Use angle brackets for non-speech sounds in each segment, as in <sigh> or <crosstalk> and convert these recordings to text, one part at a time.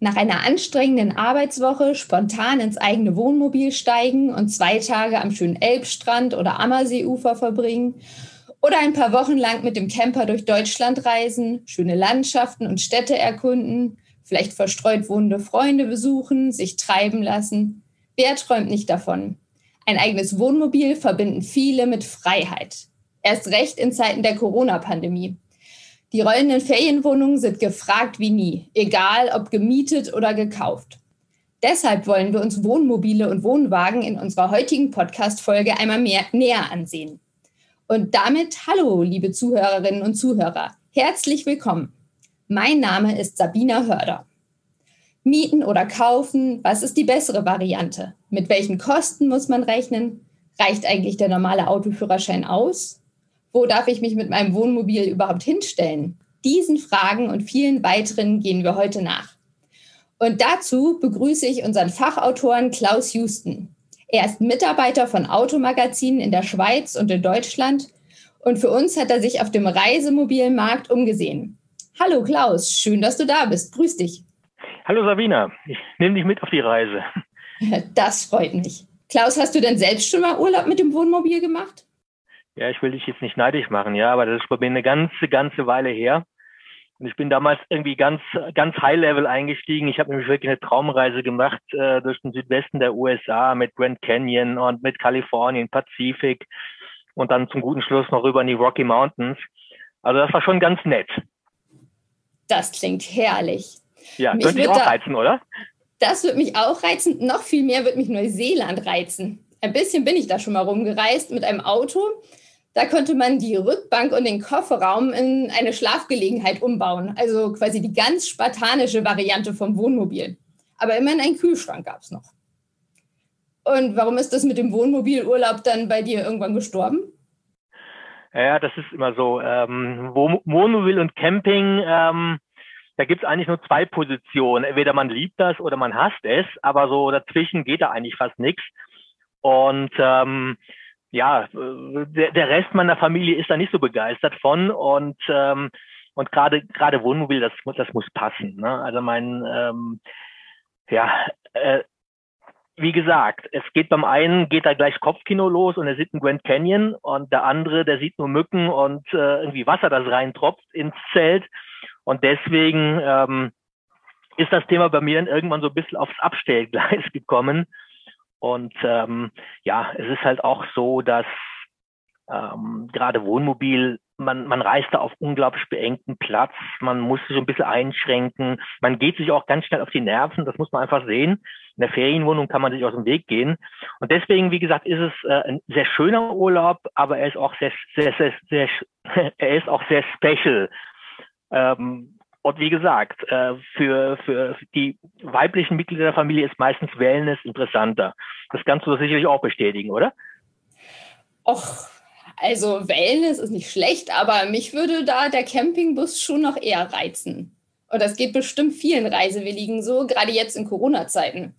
Nach einer anstrengenden Arbeitswoche spontan ins eigene Wohnmobil steigen und zwei Tage am schönen Elbstrand oder Ammerseeufer verbringen oder ein paar Wochen lang mit dem Camper durch Deutschland reisen, schöne Landschaften und Städte erkunden, vielleicht verstreut wohnende Freunde besuchen, sich treiben lassen. Wer träumt nicht davon? Ein eigenes Wohnmobil verbinden viele mit Freiheit. Erst recht in Zeiten der Corona-Pandemie. Die rollenden Ferienwohnungen sind gefragt wie nie, egal ob gemietet oder gekauft. Deshalb wollen wir uns Wohnmobile und Wohnwagen in unserer heutigen Podcast-Folge einmal mehr näher ansehen. Und damit hallo, liebe Zuhörerinnen und Zuhörer. Herzlich willkommen. Mein Name ist Sabina Hörder. Mieten oder kaufen, was ist die bessere Variante? Mit welchen Kosten muss man rechnen? Reicht eigentlich der normale Autoführerschein aus? Wo darf ich mich mit meinem Wohnmobil überhaupt hinstellen? Diesen Fragen und vielen weiteren gehen wir heute nach. Und dazu begrüße ich unseren Fachautoren Klaus Houston. Er ist Mitarbeiter von Automagazinen in der Schweiz und in Deutschland und für uns hat er sich auf dem Reisemobilmarkt umgesehen. Hallo Klaus, schön, dass du da bist. Grüß dich. Hallo Sabina, ich nehme dich mit auf die Reise. <laughs> Das freut mich. Klaus, hast du denn selbst schon mal Urlaub mit dem Wohnmobil gemacht? Ja, ich will dich jetzt nicht neidisch machen, ja, aber das ist bei mir eine ganze, ganze Weile her. Und ich bin damals irgendwie ganz, ganz High-Level eingestiegen. Ich habe nämlich wirklich eine Traumreise gemacht äh, durch den Südwesten der USA mit Grand Canyon und mit Kalifornien, Pazifik und dann zum guten Schluss noch rüber in die Rocky Mountains. Also das war schon ganz nett. Das klingt herrlich. Ja, mich könnte ich auch da, reizen, oder? Das würde mich auch reizen. Noch viel mehr würde mich Neuseeland reizen. Ein bisschen bin ich da schon mal rumgereist mit einem Auto. Da konnte man die Rückbank und den Kofferraum in eine Schlafgelegenheit umbauen. Also quasi die ganz spartanische Variante vom Wohnmobil. Aber immerhin einen Kühlschrank gab es noch. Und warum ist das mit dem Wohnmobilurlaub dann bei dir irgendwann gestorben? Ja, das ist immer so. Ähm, Wohnmobil und Camping, ähm, da gibt es eigentlich nur zwei Positionen. Entweder man liebt das oder man hasst es, aber so dazwischen geht da eigentlich fast nichts. Und ähm, ja, der, der Rest meiner Familie ist da nicht so begeistert von und ähm, und gerade gerade Wohnmobil, das muss das muss passen. Ne? Also mein ähm, ja äh, wie gesagt, es geht beim einen geht da gleich Kopfkino los und er sieht einen Grand Canyon und der andere, der sieht nur Mücken und äh, irgendwie Wasser, das reintropft ins Zelt und deswegen ähm, ist das Thema bei mir dann irgendwann so ein bisschen aufs Abstellgleis <laughs> gekommen und ähm, ja, es ist halt auch so, dass ähm, gerade Wohnmobil, man, man reist da auf unglaublich beengten Platz, man muss sich ein bisschen einschränken, man geht sich auch ganz schnell auf die Nerven, das muss man einfach sehen. In der Ferienwohnung kann man sich aus dem Weg gehen. Und deswegen, wie gesagt, ist es äh, ein sehr schöner Urlaub, aber er ist auch sehr, sehr, sehr, sehr, <laughs> er ist auch sehr special. Ähm, und wie gesagt, äh, für, für die weiblichen Mitglieder der Familie ist meistens Wellness interessanter. Das kannst du sicherlich auch bestätigen, oder? Och, also Wellness ist nicht schlecht, aber mich würde da der Campingbus schon noch eher reizen. Und das geht bestimmt vielen Reisewilligen so, gerade jetzt in Corona-Zeiten.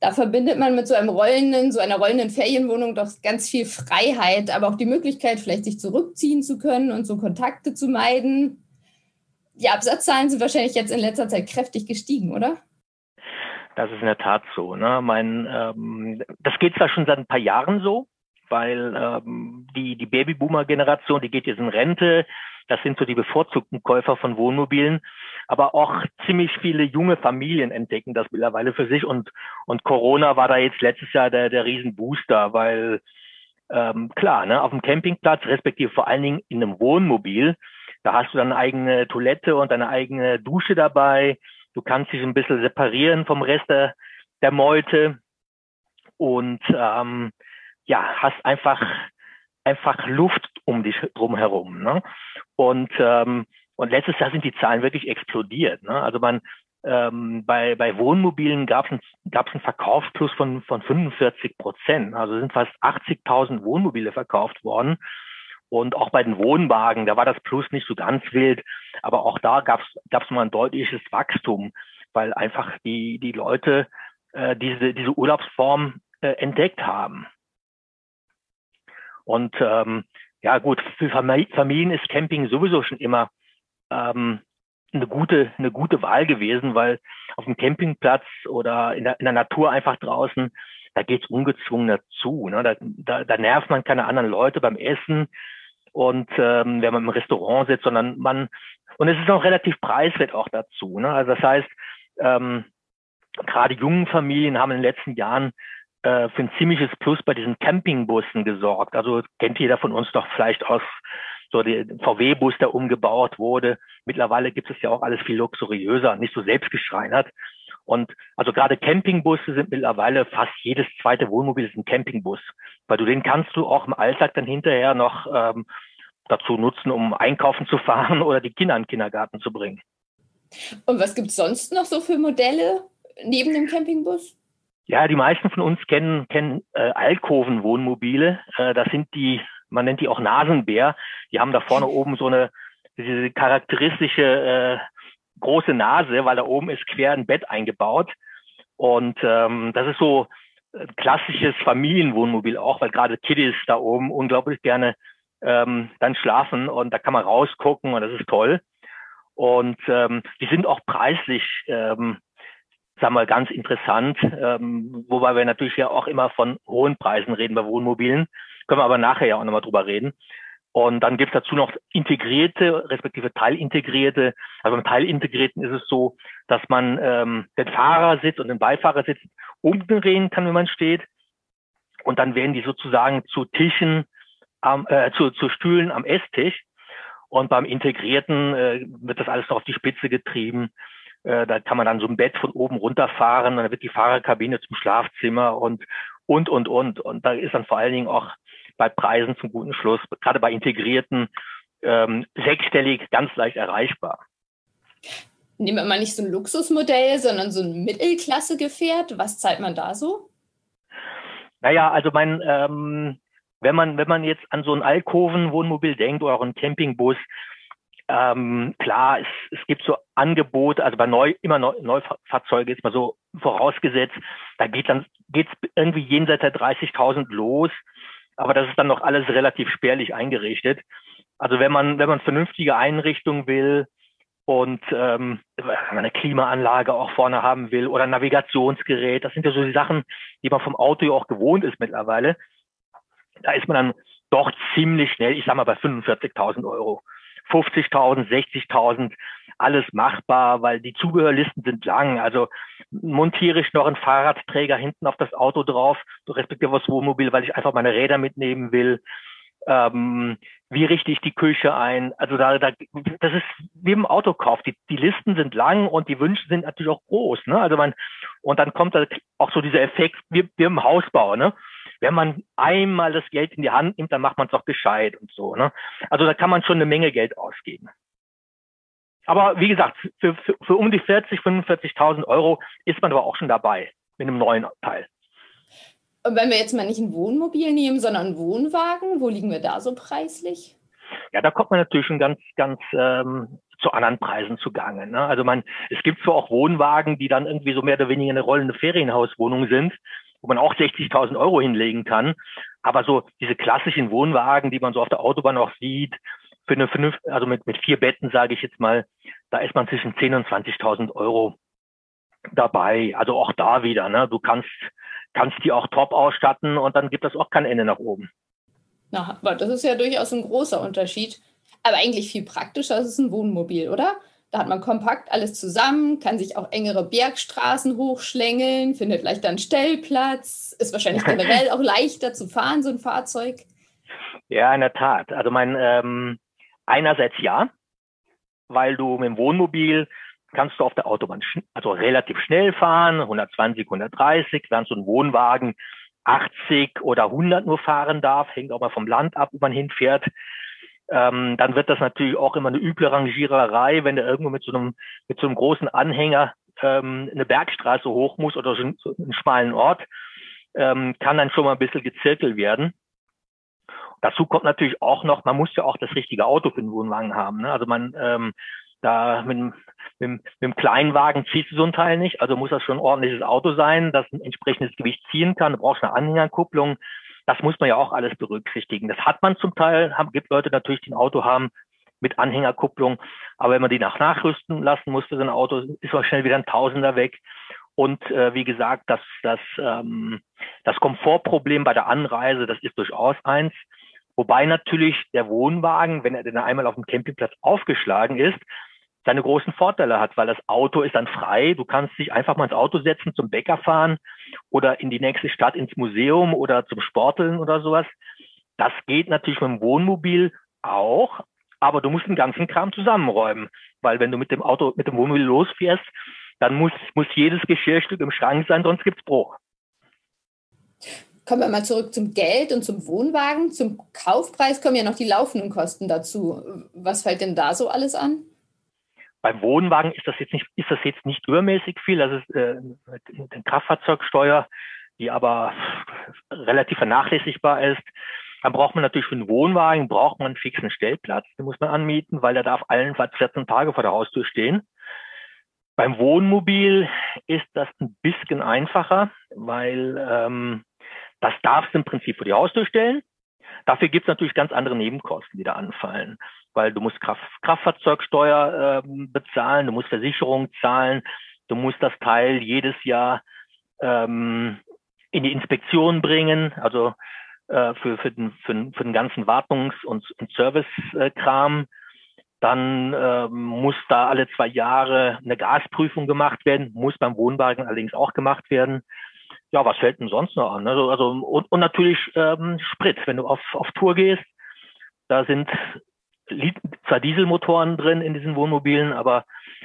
Da verbindet man mit so einem rollenden, so einer rollenden Ferienwohnung doch ganz viel Freiheit, aber auch die Möglichkeit, vielleicht sich zurückziehen zu können und so Kontakte zu meiden die Absatzzahlen sind wahrscheinlich jetzt in letzter Zeit kräftig gestiegen, oder? Das ist in der Tat so. Ne? Mein, ähm, das geht zwar schon seit ein paar Jahren so, weil ähm, die, die Babyboomer-Generation, die geht jetzt in Rente. Das sind so die bevorzugten Käufer von Wohnmobilen. Aber auch ziemlich viele junge Familien entdecken das mittlerweile für sich. Und, und Corona war da jetzt letztes Jahr der, der Riesenbooster, weil ähm, klar, ne, auf dem Campingplatz, respektive vor allen Dingen in einem Wohnmobil, da hast du dann eine eigene Toilette und eine eigene Dusche dabei. Du kannst dich ein bisschen separieren vom Rest der, der Meute und ähm, ja, hast einfach einfach Luft um dich drumherum. Ne? Und ähm, und letztes Jahr sind die Zahlen wirklich explodiert. Ne? Also man ähm, bei, bei Wohnmobilen gab es einen Verkaufsplus von, von 45 Prozent. Also sind fast 80.000 Wohnmobile verkauft worden. Und auch bei den Wohnwagen, da war das Plus nicht so ganz wild, aber auch da gab es mal ein deutliches Wachstum, weil einfach die, die Leute äh, diese, diese Urlaubsform äh, entdeckt haben. Und ähm, ja gut, für Familien ist Camping sowieso schon immer ähm, eine gute, eine gute Wahl gewesen, weil auf dem Campingplatz oder in der, in der Natur einfach draußen, da geht's ungezwungen dazu. Ne? Da, da, da nervt man keine anderen Leute beim Essen und ähm, wenn man im Restaurant sitzt, sondern man und es ist auch relativ preiswert auch dazu. Ne? Also das heißt, ähm, gerade jungen Familien haben in den letzten Jahren äh, für ein ziemliches Plus bei diesen Campingbussen gesorgt. Also kennt jeder von uns doch vielleicht aus so der VW-Bus, der umgebaut wurde. Mittlerweile gibt es ja auch alles viel luxuriöser, nicht so selbstgeschreinert. Und also gerade Campingbusse sind mittlerweile fast jedes zweite Wohnmobil ist ein Campingbus, weil du den kannst du auch im Alltag dann hinterher noch ähm, dazu nutzen, um einkaufen zu fahren oder die Kinder in den Kindergarten zu bringen. Und was gibt es sonst noch so für Modelle neben dem Campingbus? Ja, die meisten von uns kennen, kennen äh, Alkoven-Wohnmobile. Äh, das sind die, man nennt die auch Nasenbär. Die haben da vorne oben so eine diese charakteristische äh, große Nase, weil da oben ist quer ein Bett eingebaut. Und ähm, das ist so ein klassisches Familienwohnmobil auch, weil gerade Kiddies da oben unglaublich gerne ähm, dann schlafen und da kann man rausgucken und das ist toll. Und ähm, die sind auch preislich, ähm, sagen wir, ganz interessant, ähm, wobei wir natürlich ja auch immer von hohen Preisen reden bei Wohnmobilen. Können wir aber nachher ja auch nochmal drüber reden. Und dann gibt es dazu noch integrierte, respektive teilintegrierte. Also beim teilintegrierten ist es so, dass man ähm, den Fahrersitz und den Beifahrersitz umdrehen kann, wenn man steht. Und dann werden die sozusagen zu Tischen, am, äh, zu, zu Stühlen am Esstisch. Und beim Integrierten äh, wird das alles noch auf die Spitze getrieben. Äh, da kann man dann so ein Bett von oben runterfahren und dann wird die Fahrerkabine zum Schlafzimmer und, und, und, und. Und da ist dann vor allen Dingen auch bei Preisen zum guten Schluss, gerade bei Integrierten, ähm, sechsstellig ganz leicht erreichbar. Nehmen wir mal nicht so ein Luxusmodell, sondern so ein Mittelklasse-Gefährt. Was zahlt man da so? Naja, also mein, ähm, wenn man, wenn man jetzt an so ein Alkoven-Wohnmobil denkt oder auch einen Campingbus, ähm, klar, es, es gibt so Angebote, also bei neu, immer neu, Neufahrzeuge ist mal so vorausgesetzt, da geht dann geht's irgendwie jenseits der 30.000 los, aber das ist dann noch alles relativ spärlich eingerichtet. Also wenn man wenn man vernünftige Einrichtungen will und ähm, eine Klimaanlage auch vorne haben will oder Navigationsgerät, das sind ja so die Sachen, die man vom Auto ja auch gewohnt ist mittlerweile da ist man dann doch ziemlich schnell, ich sag mal bei 45.000 Euro. 50.000, 60.000, alles machbar, weil die Zubehörlisten sind lang. Also montiere ich noch einen Fahrradträger hinten auf das Auto drauf, respektive das Wohnmobil, weil ich einfach meine Räder mitnehmen will. Ähm, wie richte ich die Küche ein? Also da, da das ist wie im Autokauf. Die, die Listen sind lang und die Wünsche sind natürlich auch groß. Ne? Also man und dann kommt da auch so dieser Effekt wie, wie im Hausbau. Ne? Wenn man einmal das Geld in die Hand nimmt, dann macht man es auch gescheit und so. Ne? Also da kann man schon eine Menge Geld ausgeben. Aber wie gesagt, für, für, für um die 40, 45.000 Euro ist man aber auch schon dabei mit einem neuen Teil. Und wenn wir jetzt mal nicht ein Wohnmobil nehmen, sondern einen Wohnwagen, wo liegen wir da so preislich? Ja, da kommt man natürlich schon ganz, ganz ähm, zu anderen Preisen zugange. Ne? Also man, es gibt zwar auch Wohnwagen, die dann irgendwie so mehr oder weniger eine rollende Ferienhauswohnung sind, wo man auch 60.000 Euro hinlegen kann. Aber so diese klassischen Wohnwagen, die man so auf der Autobahn auch sieht, für eine also mit, mit vier Betten, sage ich jetzt mal, da ist man zwischen 10.000 und 20.000 Euro dabei. Also auch da wieder, ne? Du kannst, kannst die auch top ausstatten und dann gibt es auch kein Ende nach oben. Na, das ist ja durchaus ein großer Unterschied. Aber eigentlich viel praktischer ist es ein Wohnmobil, oder? Da hat man kompakt alles zusammen, kann sich auch engere Bergstraßen hochschlängeln, findet leichter einen Stellplatz, ist wahrscheinlich <laughs> generell auch leichter zu fahren, so ein Fahrzeug. Ja, in der Tat. Also mein ähm, einerseits ja, weil du mit dem Wohnmobil kannst du auf der Autobahn also relativ schnell fahren, 120, 130, während so ein Wohnwagen 80 oder 100 nur fahren darf, hängt auch mal vom Land ab, wo man hinfährt ähm, dann wird das natürlich auch immer eine üble Rangiererei, wenn der irgendwo mit so einem, mit so einem großen Anhänger ähm, eine Bergstraße hoch muss oder so, einen schmalen Ort, ähm, kann dann schon mal ein bisschen gezirkelt werden. Dazu kommt natürlich auch noch, man muss ja auch das richtige Auto für den Wohnwagen haben. Ne? Also man ähm, da mit, mit, mit dem Kleinwagen zieht so ein Teil nicht, also muss das schon ein ordentliches Auto sein, das ein entsprechendes Gewicht ziehen kann. Du brauchst eine Anhängerkupplung, das muss man ja auch alles berücksichtigen. Das hat man zum Teil, haben, gibt Leute natürlich, die ein Auto haben, mit Anhängerkupplung. Aber wenn man die nach nachrüsten lassen muss für sein Auto, ist man schnell wieder ein Tausender weg. Und äh, wie gesagt, das, das, ähm, das Komfortproblem bei der Anreise, das ist durchaus eins. Wobei natürlich der Wohnwagen, wenn er denn einmal auf dem Campingplatz aufgeschlagen ist, seine großen Vorteile hat, weil das Auto ist dann frei. Du kannst dich einfach mal ins Auto setzen, zum Bäcker fahren oder in die nächste Stadt ins Museum oder zum Sporteln oder sowas. Das geht natürlich mit dem Wohnmobil auch, aber du musst den ganzen Kram zusammenräumen, weil wenn du mit dem Auto, mit dem Wohnmobil losfährst, dann muss, muss jedes Geschirrstück im Schrank sein, sonst gibt's Bruch. Kommen wir mal zurück zum Geld und zum Wohnwagen. Zum Kaufpreis kommen ja noch die laufenden Kosten dazu. Was fällt denn da so alles an? Beim Wohnwagen ist das jetzt nicht, ist das jetzt nicht übermäßig viel. Das ist äh, eine Kraftfahrzeugsteuer, die aber relativ vernachlässigbar ist. Dann braucht man natürlich für einen Wohnwagen braucht man einen fixen Stellplatz. Den muss man anmieten, weil der darf allenfalls 14 Tage vor der Haustür stehen. Beim Wohnmobil ist das ein bisschen einfacher, weil ähm, das darfst du im Prinzip vor die Haustür stellen. Dafür gibt es natürlich ganz andere Nebenkosten, die da anfallen weil du musst Kraft, Kraftfahrzeugsteuer äh, bezahlen, du musst Versicherung zahlen, du musst das Teil jedes Jahr ähm, in die Inspektion bringen, also äh, für, für, den, für, den, für den ganzen Wartungs- und, und Servicekram. Dann äh, muss da alle zwei Jahre eine Gasprüfung gemacht werden, muss beim Wohnwagen allerdings auch gemacht werden. Ja, was fällt denn sonst noch an? Also, also und, und natürlich ähm, Sprit, wenn du auf, auf Tour gehst. Da sind zwar Dieselmotoren drin in diesen Wohnmobilen, aber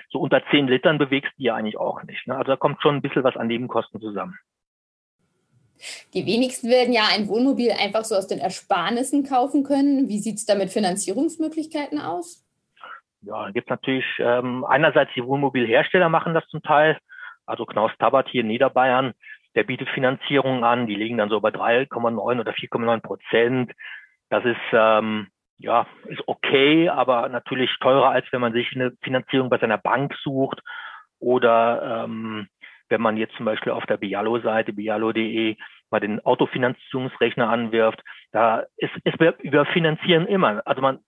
so unter zehn Litern bewegst du ja eigentlich auch nicht. Ne? Also da kommt schon ein bisschen was an Nebenkosten zusammen. Die wenigsten werden ja ein Wohnmobil einfach so aus den Ersparnissen kaufen können. Wie sieht es da mit Finanzierungsmöglichkeiten aus? Ja, da gibt es natürlich ähm, einerseits die Wohnmobilhersteller machen das zum Teil. Also Knaus Tabat hier in Niederbayern, der bietet Finanzierungen an, die liegen dann so bei 3,9 oder 4,9 Prozent. Das ist ähm, ja, ist okay, aber natürlich teurer, als wenn man sich eine Finanzierung bei seiner Bank sucht oder ähm, wenn man jetzt zum Beispiel auf der Bialo-Seite, bialo.de, mal den Autofinanzierungsrechner anwirft, da ist, ist wir finanzieren immer. Also man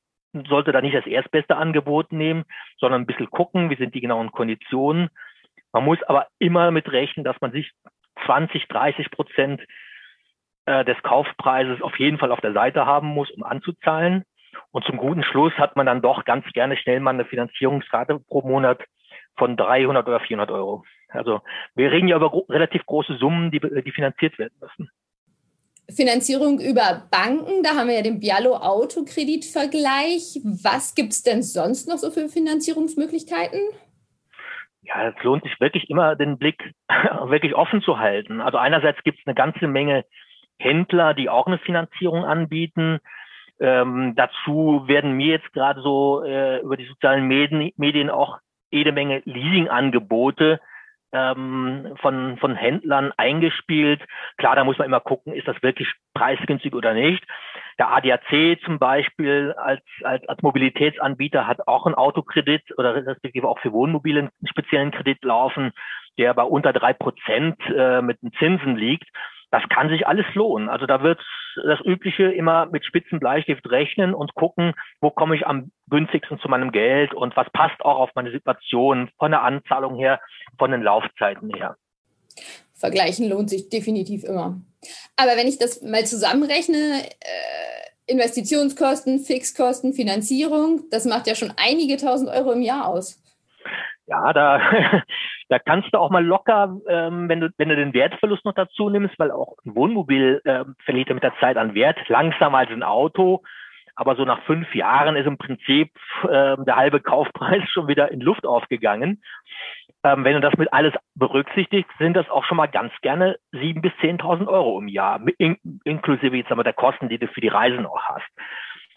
sollte da nicht das erstbeste Angebot nehmen, sondern ein bisschen gucken, wie sind die genauen Konditionen. Man muss aber immer mit rechnen, dass man sich 20, 30 Prozent äh, des Kaufpreises auf jeden Fall auf der Seite haben muss, um anzuzahlen. Und zum guten Schluss hat man dann doch ganz gerne schnell mal eine Finanzierungsrate pro Monat von 300 oder 400 Euro. Also wir reden ja über gro relativ große Summen, die, die finanziert werden müssen. Finanzierung über Banken, da haben wir ja den Bialo Autokreditvergleich. Was gibt es denn sonst noch so für Finanzierungsmöglichkeiten? Ja, es lohnt sich wirklich immer, den Blick <laughs> wirklich offen zu halten. Also einerseits gibt es eine ganze Menge Händler, die auch eine Finanzierung anbieten. Ähm, dazu werden mir jetzt gerade so äh, über die sozialen Medien, Medien auch jede Menge Leasing-Angebote ähm, von, von Händlern eingespielt. Klar, da muss man immer gucken, ist das wirklich preisgünstig oder nicht. Der ADAC zum Beispiel als, als, als Mobilitätsanbieter hat auch einen Autokredit oder respektive auch für Wohnmobile einen speziellen Kredit laufen, der bei unter drei Prozent äh, mit den Zinsen liegt das kann sich alles lohnen. Also da wird das Übliche immer mit spitzen Bleistift rechnen und gucken, wo komme ich am günstigsten zu meinem Geld und was passt auch auf meine Situation von der Anzahlung her, von den Laufzeiten her. Vergleichen lohnt sich definitiv immer. Aber wenn ich das mal zusammenrechne, äh, Investitionskosten, Fixkosten, Finanzierung, das macht ja schon einige tausend Euro im Jahr aus ja, da, <laughs> da kannst du auch mal locker, ähm, wenn du, wenn du den Wertverlust noch dazu nimmst, weil auch ein Wohnmobil äh, verliert ja mit der Zeit an Wert, langsamer als ein Auto. Aber so nach fünf Jahren ist im Prinzip äh, der halbe Kaufpreis <laughs> schon wieder in Luft aufgegangen. Ähm, wenn du das mit alles berücksichtigst, sind das auch schon mal ganz gerne sieben bis zehntausend Euro im Jahr, in, inklusive jetzt aber der Kosten, die du für die Reisen auch hast.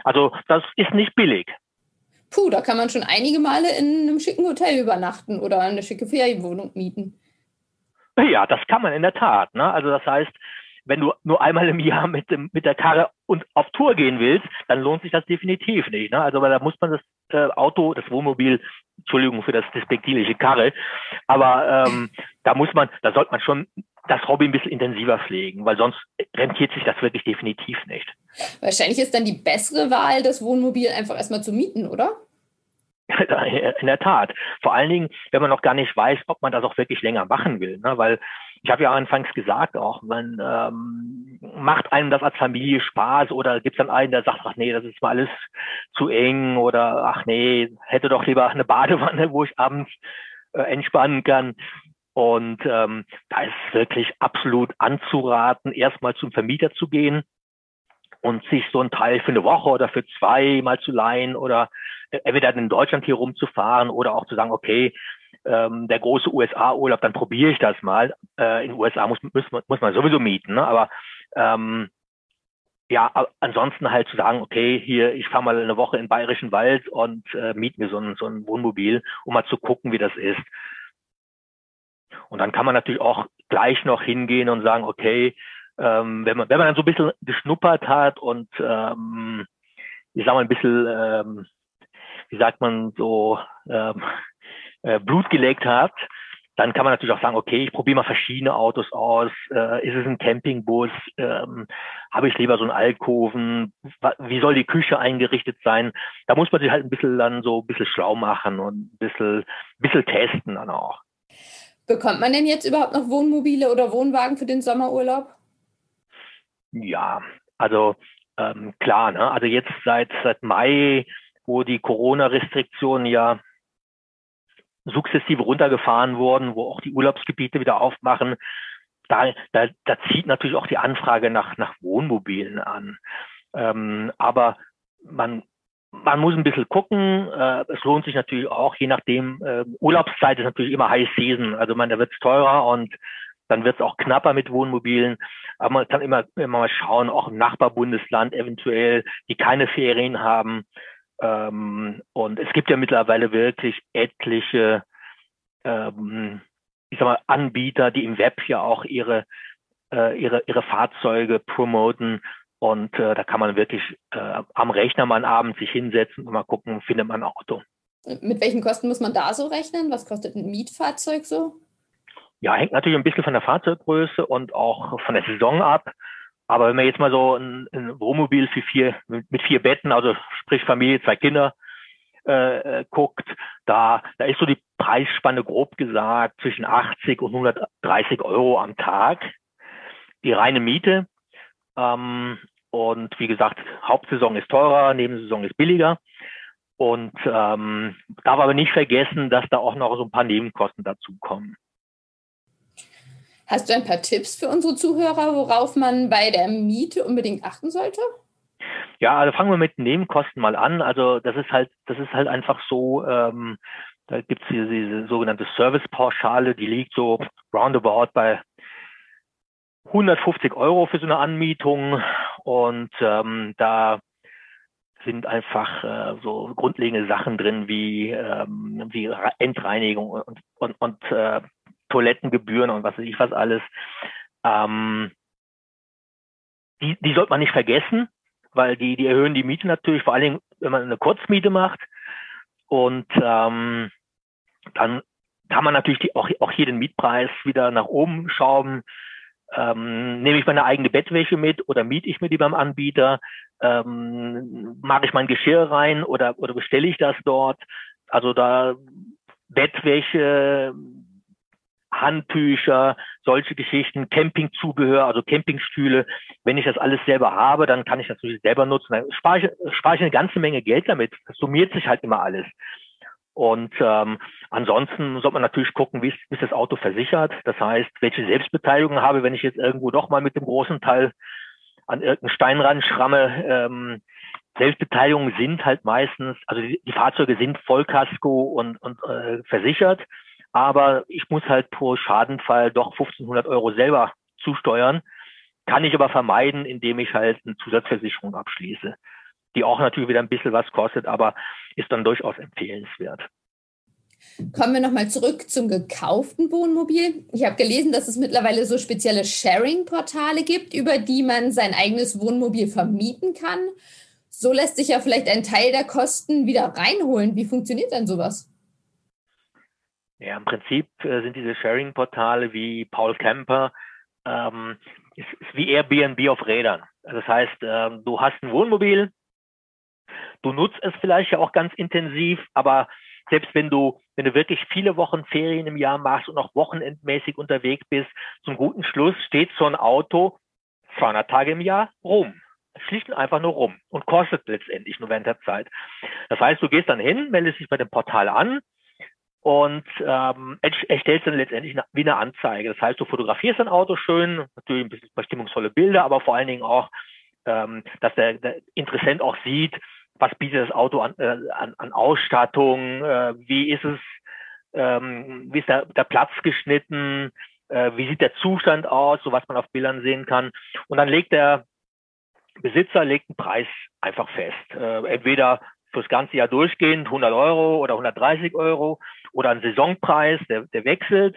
Also das ist nicht billig puh, da kann man schon einige Male in einem schicken Hotel übernachten oder eine schicke Ferienwohnung mieten. Ja, das kann man in der Tat. Ne? Also das heißt, wenn du nur einmal im Jahr mit, dem, mit der Karre und auf Tour gehen willst, dann lohnt sich das definitiv nicht. Ne? Also weil da muss man das äh, Auto, das Wohnmobil, Entschuldigung für das despektierliche Karre, aber ähm, da muss man, da sollte man schon das Hobby ein bisschen intensiver pflegen, weil sonst rentiert sich das wirklich definitiv nicht. Wahrscheinlich ist dann die bessere Wahl, das Wohnmobil einfach erstmal zu mieten, oder? <laughs> In der Tat. Vor allen Dingen, wenn man noch gar nicht weiß, ob man das auch wirklich länger machen will. Ne? Weil ich habe ja anfangs gesagt auch, man ähm, macht einem das als Familie Spaß oder gibt es dann einen, der sagt, ach nee, das ist mal alles zu eng oder ach nee, hätte doch lieber eine Badewanne, wo ich abends äh, entspannen kann. Und ähm, da ist wirklich absolut anzuraten, erstmal zum Vermieter zu gehen und sich so ein Teil für eine Woche oder für zwei mal zu leihen oder entweder in Deutschland hier rumzufahren oder auch zu sagen, okay, ähm, der große USA-Urlaub, dann probiere ich das mal. Äh, in den USA muss, muss, muss man sowieso mieten, ne? aber ähm, ja, ansonsten halt zu sagen, okay, hier, ich fahre mal eine Woche in Bayerischen Wald und äh, miete mir so ein, so ein Wohnmobil, um mal zu gucken, wie das ist. Und dann kann man natürlich auch gleich noch hingehen und sagen, okay, ähm, wenn man wenn man dann so ein bisschen geschnuppert hat und ähm, ich sag mal ein bisschen, ähm, wie sagt man so, ähm, äh, Blut gelegt hat, dann kann man natürlich auch sagen, okay, ich probiere mal verschiedene Autos aus. Äh, ist es ein Campingbus? Ähm, Habe ich lieber so einen Alkoven? Wie soll die Küche eingerichtet sein? Da muss man sich halt ein bisschen dann so ein bisschen schlau machen und ein bisschen, ein bisschen testen dann auch. Bekommt man denn jetzt überhaupt noch Wohnmobile oder Wohnwagen für den Sommerurlaub? Ja, also ähm, klar, ne? Also jetzt seit seit Mai, wo die Corona-Restriktionen ja sukzessive runtergefahren wurden, wo auch die Urlaubsgebiete wieder aufmachen, da, da, da zieht natürlich auch die Anfrage nach, nach Wohnmobilen an. Ähm, aber man, man muss ein bisschen gucken. Äh, es lohnt sich natürlich auch, je nachdem, äh, Urlaubszeit ist natürlich immer High Season. Also man, da wird es teurer und dann wird es auch knapper mit Wohnmobilen. Aber man kann immer, immer mal schauen, auch im Nachbarbundesland eventuell, die keine Ferien haben. Ähm, und es gibt ja mittlerweile wirklich etliche, ähm, ich sag mal, Anbieter, die im Web ja auch ihre, äh, ihre, ihre Fahrzeuge promoten. Und äh, da kann man wirklich äh, am Rechner mal einen Abend sich hinsetzen und mal gucken, findet man ein Auto. Mit welchen Kosten muss man da so rechnen? Was kostet ein Mietfahrzeug so? Ja, hängt natürlich ein bisschen von der Fahrzeuggröße und auch von der Saison ab. Aber wenn man jetzt mal so ein, ein Wohnmobil für vier, mit vier Betten, also sprich Familie, zwei Kinder, äh, guckt, da, da ist so die Preisspanne grob gesagt zwischen 80 und 130 Euro am Tag. Die reine Miete. Ähm, und wie gesagt, Hauptsaison ist teurer, Nebensaison ist billiger. Und ähm, darf aber nicht vergessen, dass da auch noch so ein paar Nebenkosten dazukommen. Hast du ein paar Tipps für unsere Zuhörer, worauf man bei der Miete unbedingt achten sollte? Ja, also fangen wir mit Nebenkosten mal an. Also das ist halt, das ist halt einfach so, ähm, da gibt es diese, diese sogenannte Servicepauschale, die liegt so roundabout bei 150 Euro für so eine Anmietung und ähm, da sind einfach äh, so grundlegende Sachen drin wie, ähm, wie Endreinigung und, und, und äh, Toilettengebühren und was weiß ich was alles. Ähm, die, die sollte man nicht vergessen, weil die, die erhöhen die Miete natürlich, vor allen Dingen, wenn man eine Kurzmiete macht. Und ähm, dann kann man natürlich die, auch, auch hier den Mietpreis wieder nach oben schrauben. Ähm, nehme ich meine eigene Bettwäsche mit oder miete ich mir die beim Anbieter? Ähm, mache ich mein Geschirr rein oder, oder bestelle ich das dort? Also da Bettwäsche, Handtücher, solche Geschichten, Campingzubehör, also Campingstühle. Wenn ich das alles selber habe, dann kann ich das natürlich selber nutzen. Dann spare ich, spare ich eine ganze Menge Geld damit. Das summiert sich halt immer alles. Und ähm, ansonsten sollte man natürlich gucken, wie ist, ist das Auto versichert. Das heißt, welche Selbstbeteiligung habe, wenn ich jetzt irgendwo doch mal mit dem großen Teil an irgendeinen Steinrand schramme. Ähm, Selbstbeteiligungen sind halt meistens, also die, die Fahrzeuge sind Vollkasko und, und äh, versichert aber ich muss halt pro Schadenfall doch 1500 Euro selber zusteuern. Kann ich aber vermeiden, indem ich halt eine Zusatzversicherung abschließe, die auch natürlich wieder ein bisschen was kostet, aber ist dann durchaus empfehlenswert. Kommen wir nochmal zurück zum gekauften Wohnmobil. Ich habe gelesen, dass es mittlerweile so spezielle Sharing-Portale gibt, über die man sein eigenes Wohnmobil vermieten kann. So lässt sich ja vielleicht ein Teil der Kosten wieder reinholen. Wie funktioniert denn sowas? Ja, im Prinzip äh, sind diese Sharing-Portale wie Paul Camper ähm, ist, ist wie Airbnb auf Rädern. Das heißt, ähm, du hast ein Wohnmobil, du nutzt es vielleicht ja auch ganz intensiv, aber selbst wenn du, wenn du wirklich viele Wochen Ferien im Jahr machst und auch wochenendmäßig unterwegs bist, zum guten Schluss steht so ein Auto 200 Tage im Jahr rum. Schlicht und einfach nur rum und kostet letztendlich nur während der Zeit. Das heißt, du gehst dann hin, meldest dich bei dem Portal an und ähm, erstellst dann letztendlich wie eine Anzeige. Das heißt, du fotografierst ein Auto schön, natürlich ein bisschen bestimmungsvolle Bilder, aber vor allen Dingen auch, ähm, dass der, der Interessent auch sieht, was bietet das Auto an, äh, an, an Ausstattung, äh, wie ist es, ähm, wie ist der, der Platz geschnitten, äh, wie sieht der Zustand aus, so was man auf Bildern sehen kann. Und dann legt der Besitzer legt einen Preis einfach fest. Äh, entweder fürs ganze Jahr durchgehend 100 Euro oder 130 Euro oder ein Saisonpreis, der, der wechselt.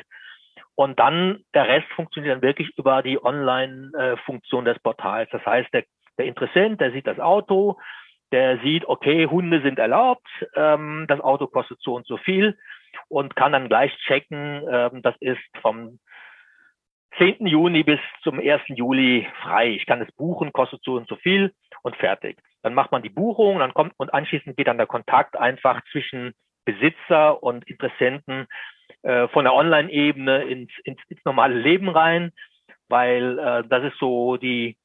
Und dann der Rest funktioniert dann wirklich über die Online-Funktion des Portals. Das heißt, der, der Interessent, der sieht das Auto, der sieht, okay, Hunde sind erlaubt, ähm, das Auto kostet so und so viel und kann dann gleich checken, ähm, das ist vom 10. Juni bis zum 1. Juli frei. Ich kann es buchen, kostet so und so viel und fertig. Dann macht man die Buchung, dann kommt und anschließend geht dann der Kontakt einfach zwischen Besitzer und Interessenten äh, von der Online-Ebene ins, ins, ins normale Leben rein, weil äh, das ist so die,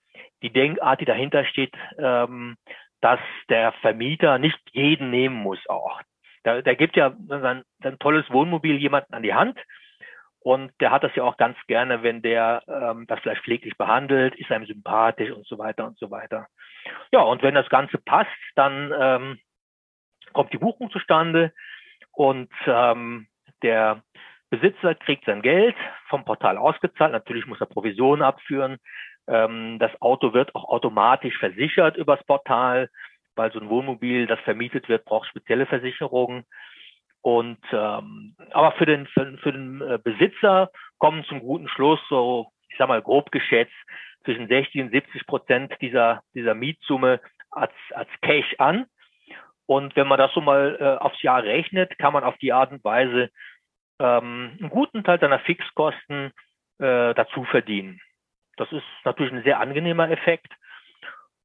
die Denkart, die dahinter steht, ähm, dass der Vermieter nicht jeden nehmen muss auch. Der, der gibt ja sein, sein tolles Wohnmobil jemanden an die Hand und der hat das ja auch ganz gerne, wenn der ähm, das vielleicht pfleglich behandelt, ist einem sympathisch und so weiter und so weiter. Ja, und wenn das Ganze passt, dann ähm, kommt die Buchung zustande und ähm, der Besitzer kriegt sein Geld vom Portal ausgezahlt. Natürlich muss er Provisionen abführen. Ähm, das Auto wird auch automatisch versichert übers Portal, weil so ein Wohnmobil, das vermietet wird, braucht spezielle Versicherungen. Und ähm, aber für den für, für den äh, Besitzer kommen zum guten Schluss so, ich sag mal grob geschätzt zwischen 60 und 70 Prozent dieser dieser Mietsumme als als Cash an. Und wenn man das so mal äh, aufs Jahr rechnet, kann man auf die Art und Weise ähm, einen guten Teil seiner Fixkosten äh, dazu verdienen. Das ist natürlich ein sehr angenehmer Effekt.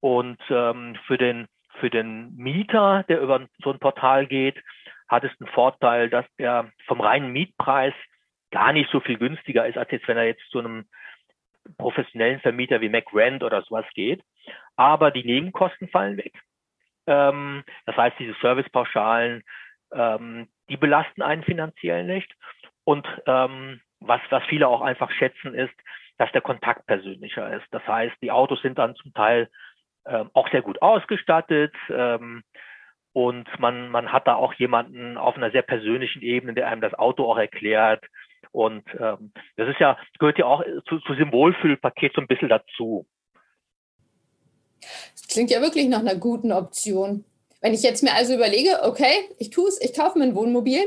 Und ähm, für den für den Mieter, der über so ein Portal geht, hat es einen Vorteil, dass er vom reinen Mietpreis gar nicht so viel günstiger ist, als jetzt, wenn er jetzt zu einem professionellen Vermieter wie MacRent oder sowas geht. Aber die Nebenkosten fallen weg. Ähm, das heißt, diese Servicepauschalen, ähm, die belasten einen finanziell nicht. Und ähm, was, was viele auch einfach schätzen, ist, dass der Kontakt persönlicher ist. Das heißt, die Autos sind dann zum Teil ähm, auch sehr gut ausgestattet. Ähm, und man, man hat da auch jemanden auf einer sehr persönlichen Ebene, der einem das Auto auch erklärt. Und ähm, das ist ja, gehört ja auch zu, zu diesem so ein bisschen dazu. Das klingt ja wirklich nach einer guten Option. Wenn ich jetzt mir also überlege, okay, ich tue es, ich kaufe mir ein Wohnmobil,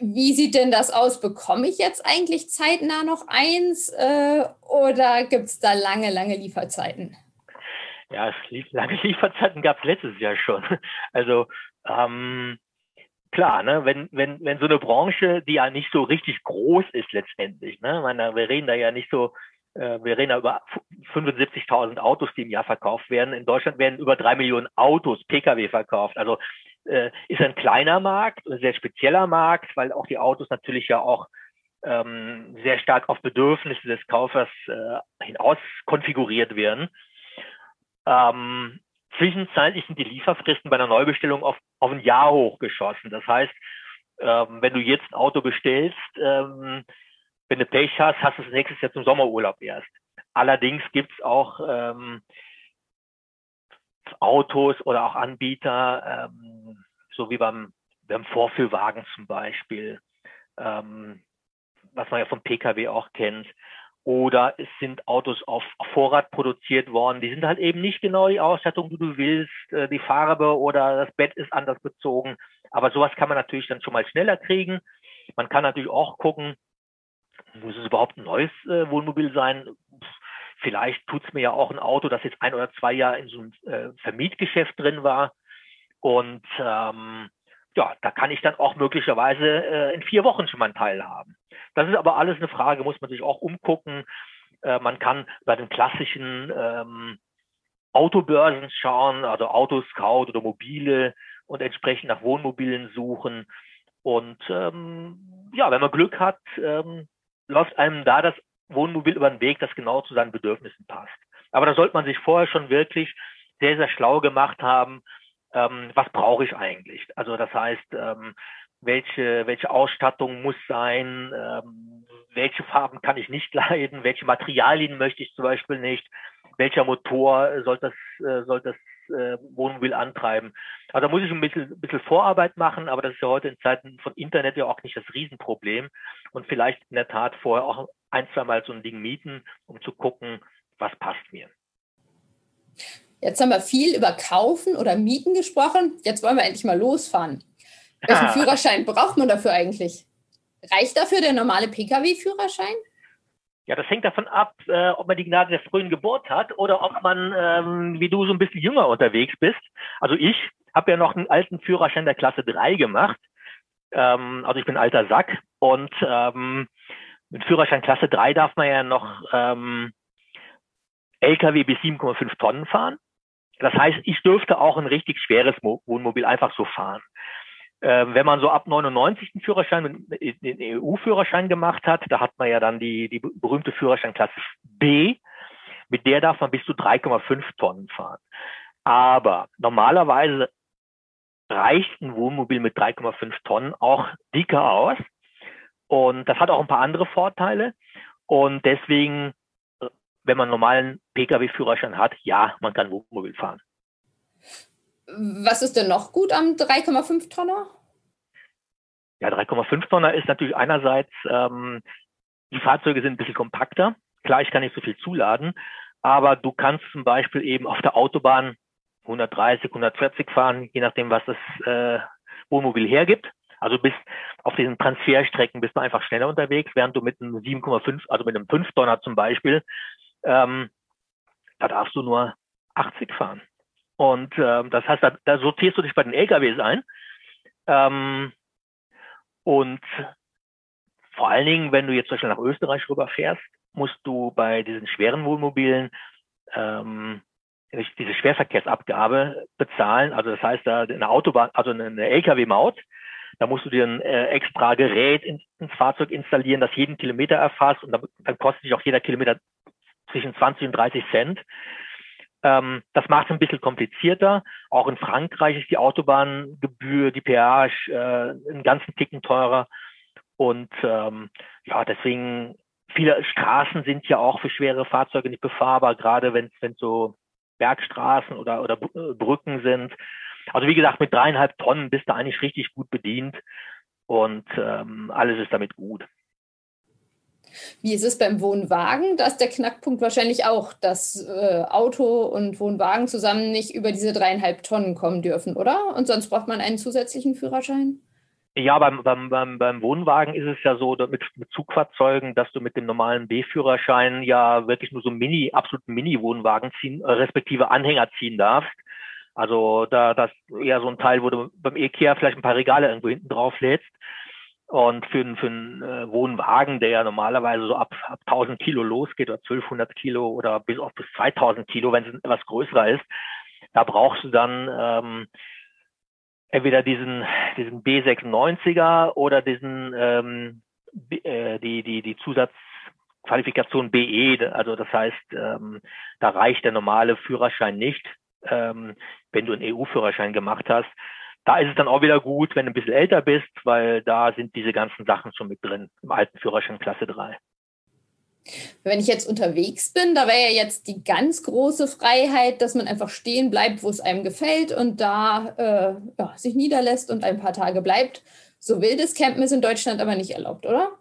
wie sieht denn das aus? Bekomme ich jetzt eigentlich zeitnah noch eins äh, oder gibt es da lange, lange Lieferzeiten? Ja, lange <laughs> Lieferzeiten gab es letztes Jahr schon. Also ähm, klar, ne, wenn, wenn, wenn so eine Branche, die ja nicht so richtig groß ist letztendlich, ne, meine, wir reden da ja nicht so, äh, wir reden da über 75.000 Autos, die im Jahr verkauft werden. In Deutschland werden über drei Millionen Autos, Pkw verkauft. Also äh, ist ein kleiner Markt, ein sehr spezieller Markt, weil auch die Autos natürlich ja auch ähm, sehr stark auf Bedürfnisse des Kaufers äh, hinaus konfiguriert werden. Ähm, zwischenzeitlich sind die Lieferfristen bei einer Neubestellung auf, auf ein Jahr hochgeschossen. Das heißt, ähm, wenn du jetzt ein Auto bestellst, ähm, wenn du Pech hast, hast du es nächstes Jahr zum Sommerurlaub erst. Allerdings gibt es auch ähm, Autos oder auch Anbieter, ähm, so wie beim, beim Vorführwagen zum Beispiel, ähm, was man ja vom Pkw auch kennt. Oder es sind Autos auf, Vorrat produziert worden. Die sind halt eben nicht genau die Ausstattung, die du willst, äh, die Farbe oder das Bett ist anders bezogen. Aber sowas kann man natürlich dann schon mal schneller kriegen. Man kann natürlich auch gucken, muss es überhaupt ein neues äh, Wohnmobil sein? Vielleicht tut's mir ja auch ein Auto, das jetzt ein oder zwei Jahre in so einem äh, Vermietgeschäft drin war. Und ähm, ja, da kann ich dann auch möglicherweise äh, in vier Wochen schon mal einen Teil haben. Das ist aber alles eine Frage, muss man sich auch umgucken. Äh, man kann bei den klassischen ähm, Autobörsen schauen, also Autoscout oder Mobile und entsprechend nach Wohnmobilen suchen. Und ähm, ja, wenn man Glück hat, ähm, läuft einem da das Wohnmobil über den Weg, das genau zu seinen Bedürfnissen passt. Aber da sollte man sich vorher schon wirklich sehr, sehr schlau gemacht haben, ähm, was brauche ich eigentlich? Also das heißt, ähm, welche, welche Ausstattung muss sein, ähm, welche Farben kann ich nicht <laughs> leiden, welche Materialien möchte ich zum Beispiel nicht, welcher Motor soll das, äh, soll das äh, Wohnmobil antreiben. Also da muss ich ein bisschen, ein bisschen Vorarbeit machen, aber das ist ja heute in Zeiten von Internet ja auch nicht das Riesenproblem. Und vielleicht in der Tat vorher auch ein, zwei Mal so ein Ding mieten, um zu gucken, was passt mir. Jetzt haben wir viel über Kaufen oder Mieten gesprochen. Jetzt wollen wir endlich mal losfahren. Welchen ah. Führerschein braucht man dafür eigentlich? Reicht dafür der normale Pkw-Führerschein? Ja, das hängt davon ab, äh, ob man die Gnade der frühen Geburt hat oder ob man, ähm, wie du, so ein bisschen jünger unterwegs bist. Also ich habe ja noch einen alten Führerschein der Klasse 3 gemacht. Ähm, also ich bin alter Sack und ähm, mit Führerschein Klasse 3 darf man ja noch ähm, LKW bis 7,5 Tonnen fahren. Das heißt, ich dürfte auch ein richtig schweres Wohnmobil einfach so fahren. Ähm, wenn man so ab 99 einen Führerschein, den EU-Führerschein gemacht hat, da hat man ja dann die, die berühmte Führerscheinklasse B, mit der darf man bis zu 3,5 Tonnen fahren. Aber normalerweise reicht ein Wohnmobil mit 3,5 Tonnen auch dicker aus. Und das hat auch ein paar andere Vorteile. Und deswegen, wenn man einen normalen Pkw-Führerschein hat, ja, man kann Wohnmobil fahren. Was ist denn noch gut am 3,5 Tonner? Ja, 3,5 Tonner ist natürlich einerseits, ähm, die Fahrzeuge sind ein bisschen kompakter. Klar, ich kann nicht so viel zuladen, aber du kannst zum Beispiel eben auf der Autobahn 130, 140 fahren, je nachdem, was das äh, Wohnmobil hergibt. Also bist auf diesen Transferstrecken bist du einfach schneller unterwegs, während du mit einem 7,5, also mit einem 5 Tonner zum Beispiel, ähm, da darfst du nur 80 fahren. Und ähm, das heißt, da, da sortierst du dich bei den LKWs ein. Ähm, und vor allen Dingen, wenn du jetzt zum Beispiel nach Österreich rüberfährst, musst du bei diesen schweren Wohnmobilen ähm, diese Schwerverkehrsabgabe bezahlen. Also das heißt, da eine Autobahn, also eine LKW-Maut, da musst du dir ein äh, extra Gerät ins, ins, Fahrzeug installieren, das jeden Kilometer erfasst und dann, dann kostet sich auch jeder Kilometer zwischen 20 und 30 Cent. Ähm, das macht es ein bisschen komplizierter. Auch in Frankreich ist die Autobahngebühr, die Peage, äh, einen ganzen Ticken teurer. Und ähm, ja, deswegen viele Straßen sind ja auch für schwere Fahrzeuge nicht befahrbar, gerade wenn es so Bergstraßen oder, oder äh, Brücken sind. Also wie gesagt, mit dreieinhalb Tonnen bist du eigentlich richtig gut bedient und ähm, alles ist damit gut. Wie ist es beim Wohnwagen? Da ist der Knackpunkt wahrscheinlich auch, dass äh, Auto und Wohnwagen zusammen nicht über diese dreieinhalb Tonnen kommen dürfen, oder? Und sonst braucht man einen zusätzlichen Führerschein? Ja, beim, beim, beim, beim Wohnwagen ist es ja so mit, mit Zugfahrzeugen, dass du mit dem normalen B-Führerschein ja wirklich nur so Mini, absoluten Mini-Wohnwagen ziehen, äh, respektive Anhänger ziehen darfst. Also da das eher so ein Teil, wo du beim Ikea vielleicht ein paar Regale irgendwo hinten drauf lädst. Und für, für einen äh, Wohnwagen, der ja normalerweise so ab, ab 1000 Kilo losgeht oder 1200 Kilo oder bis auf bis 2000 Kilo, wenn es etwas größer ist, da brauchst du dann ähm, entweder diesen, diesen B96er oder diesen ähm, äh, die, die, die Zusatzqualifikation BE. Also das heißt, ähm, da reicht der normale Führerschein nicht, ähm, wenn du einen EU-Führerschein gemacht hast. Da ist es dann auch wieder gut, wenn du ein bisschen älter bist, weil da sind diese ganzen Sachen schon mit drin im alten Führerschein Klasse 3. Wenn ich jetzt unterwegs bin, da wäre ja jetzt die ganz große Freiheit, dass man einfach stehen bleibt, wo es einem gefällt und da äh, ja, sich niederlässt und ein paar Tage bleibt. So wildes Campen ist in Deutschland aber nicht erlaubt, oder?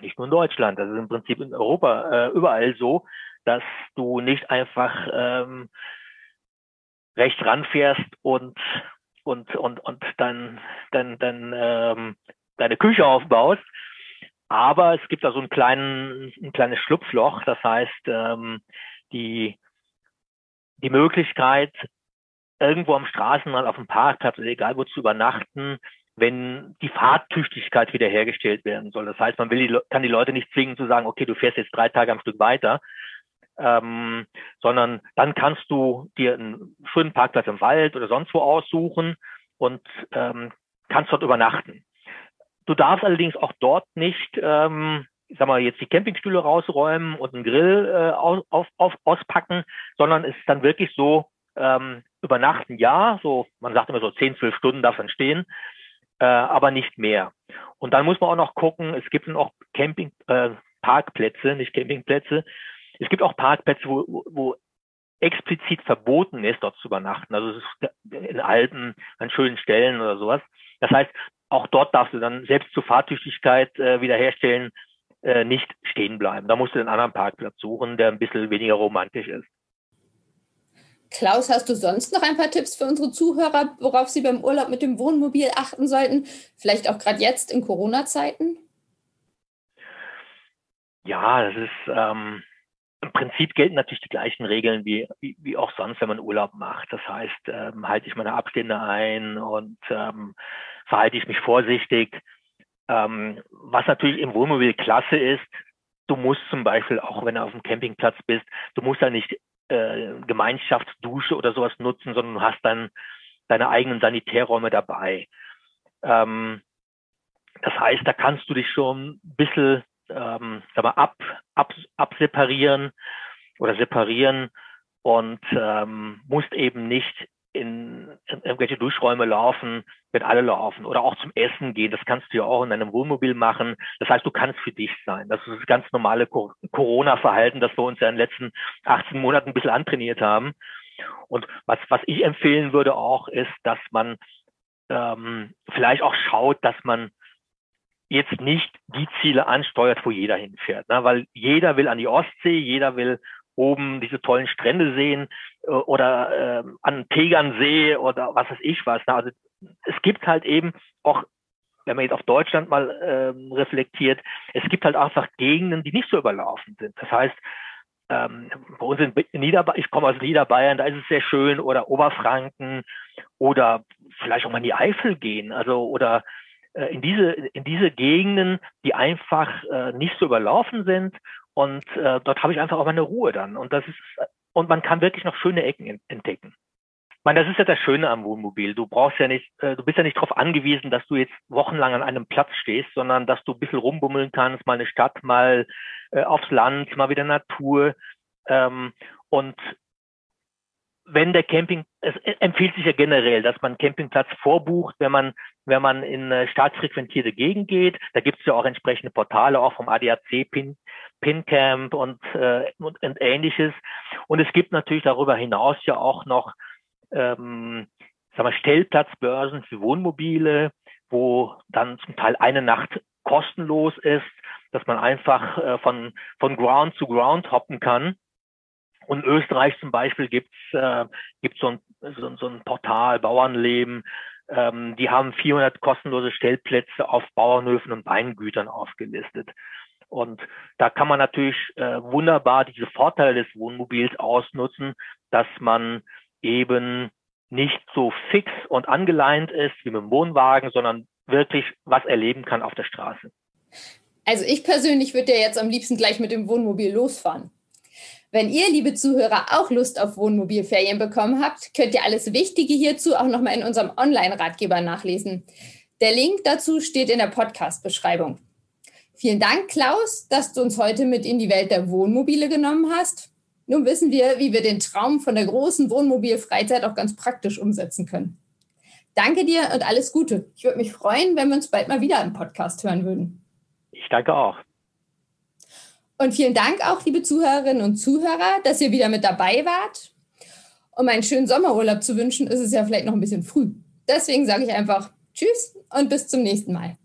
Nicht nur in Deutschland, das ist im Prinzip in Europa äh, überall so, dass du nicht einfach ähm, rechts ranfährst und und, und, und dann, dann, dann ähm, deine Küche aufbaust. Aber es gibt da so einen kleinen, ein kleines Schlupfloch. Das heißt, ähm, die, die Möglichkeit, irgendwo am Straßenrand auf dem Parkplatz oder egal wo zu übernachten, wenn die Fahrtüchtigkeit wiederhergestellt werden soll. Das heißt, man will die, kann die Leute nicht zwingen zu sagen, okay, du fährst jetzt drei Tage am Stück weiter, ähm, sondern dann kannst du dir einen schönen Parkplatz im Wald oder sonst wo aussuchen und ähm, kannst dort übernachten. Du darfst allerdings auch dort nicht, ähm, ich sag mal, jetzt die Campingstühle rausräumen und einen Grill äh, auf, auf, auspacken, sondern es ist dann wirklich so, ähm, übernachten ja, so, man sagt immer so zehn, zwölf Stunden darf dann stehen, äh, aber nicht mehr. Und dann muss man auch noch gucken, es gibt dann auch Camping, äh, Parkplätze, nicht Campingplätze. Es gibt auch Parkplätze, wo, wo explizit verboten ist, dort zu übernachten. Also in Alpen, an schönen Stellen oder sowas. Das heißt, auch dort darfst du dann selbst zur Fahrtüchtigkeit äh, wiederherstellen äh, nicht stehen bleiben. Da musst du einen anderen Parkplatz suchen, der ein bisschen weniger romantisch ist. Klaus, hast du sonst noch ein paar Tipps für unsere Zuhörer, worauf sie beim Urlaub mit dem Wohnmobil achten sollten? Vielleicht auch gerade jetzt in Corona-Zeiten? Ja, das ist ähm, im Prinzip gelten natürlich die gleichen Regeln wie, wie, wie auch sonst, wenn man Urlaub macht. Das heißt, ähm, halte ich meine Abstände ein und ähm, verhalte ich mich vorsichtig. Ähm, was natürlich im Wohnmobil klasse ist, du musst zum Beispiel, auch wenn du auf dem Campingplatz bist, du musst ja nicht äh, Gemeinschaftsdusche oder sowas nutzen, sondern du hast dann deine eigenen Sanitärräume dabei. Ähm, das heißt, da kannst du dich schon ein bisschen ähm, mal, ab, ab, abseparieren oder separieren und ähm, musst eben nicht in, in irgendwelche Duschräume laufen, wenn alle laufen oder auch zum Essen gehen. Das kannst du ja auch in einem Wohnmobil machen. Das heißt, du kannst für dich sein. Das ist das ganz normale Corona-Verhalten, das wir uns ja in den letzten 18 Monaten ein bisschen antrainiert haben. Und was, was ich empfehlen würde auch, ist, dass man ähm, vielleicht auch schaut, dass man jetzt nicht die Ziele ansteuert, wo jeder hinfährt. Ne? Weil jeder will an die Ostsee, jeder will oben diese tollen Strände sehen äh, oder äh, an Tegernsee oder was weiß ich was. Ne? Also es gibt halt eben auch, wenn man jetzt auf Deutschland mal äh, reflektiert, es gibt halt einfach Gegenden, die nicht so überlaufen sind. Das heißt, ähm, bei uns in Niederbayern, ich komme aus Niederbayern, da ist es sehr schön, oder Oberfranken oder vielleicht auch mal in die Eifel gehen, also oder in diese in diese Gegenden, die einfach äh, nicht so überlaufen sind und äh, dort habe ich einfach auch meine Ruhe dann. Und das ist, und man kann wirklich noch schöne Ecken entdecken. Ich meine, das ist ja das Schöne am Wohnmobil. Du brauchst ja nicht, äh, du bist ja nicht darauf angewiesen, dass du jetzt wochenlang an einem Platz stehst, sondern dass du ein bisschen rumbummeln kannst, mal eine Stadt, mal äh, aufs Land, mal wieder Natur. Ähm, und wenn der Camping, es empfiehlt sich ja generell, dass man einen Campingplatz vorbucht, wenn man, wenn man in eine stark frequentierte Gegend geht. Da gibt es ja auch entsprechende Portale, auch vom ADAC, Pin, PinCamp und, äh, und, und ähnliches. Und es gibt natürlich darüber hinaus ja auch noch ähm, sagen wir, Stellplatzbörsen für Wohnmobile, wo dann zum Teil eine Nacht kostenlos ist, dass man einfach äh, von, von Ground zu Ground hoppen kann und Österreich zum Beispiel gibt's äh, gibt's so, ein, so, so ein Portal Bauernleben. Ähm, die haben 400 kostenlose Stellplätze auf Bauernhöfen und Weingütern aufgelistet. Und da kann man natürlich äh, wunderbar diese Vorteile des Wohnmobils ausnutzen, dass man eben nicht so fix und angeleint ist wie mit dem Wohnwagen, sondern wirklich was erleben kann auf der Straße. Also ich persönlich würde ja jetzt am liebsten gleich mit dem Wohnmobil losfahren. Wenn ihr, liebe Zuhörer, auch Lust auf Wohnmobilferien bekommen habt, könnt ihr alles Wichtige hierzu auch nochmal in unserem Online-Ratgeber nachlesen. Der Link dazu steht in der Podcast-Beschreibung. Vielen Dank, Klaus, dass du uns heute mit in die Welt der Wohnmobile genommen hast. Nun wissen wir, wie wir den Traum von der großen Wohnmobilfreizeit auch ganz praktisch umsetzen können. Danke dir und alles Gute. Ich würde mich freuen, wenn wir uns bald mal wieder im Podcast hören würden. Ich danke auch. Und vielen Dank auch, liebe Zuhörerinnen und Zuhörer, dass ihr wieder mit dabei wart. Um einen schönen Sommerurlaub zu wünschen, ist es ja vielleicht noch ein bisschen früh. Deswegen sage ich einfach Tschüss und bis zum nächsten Mal.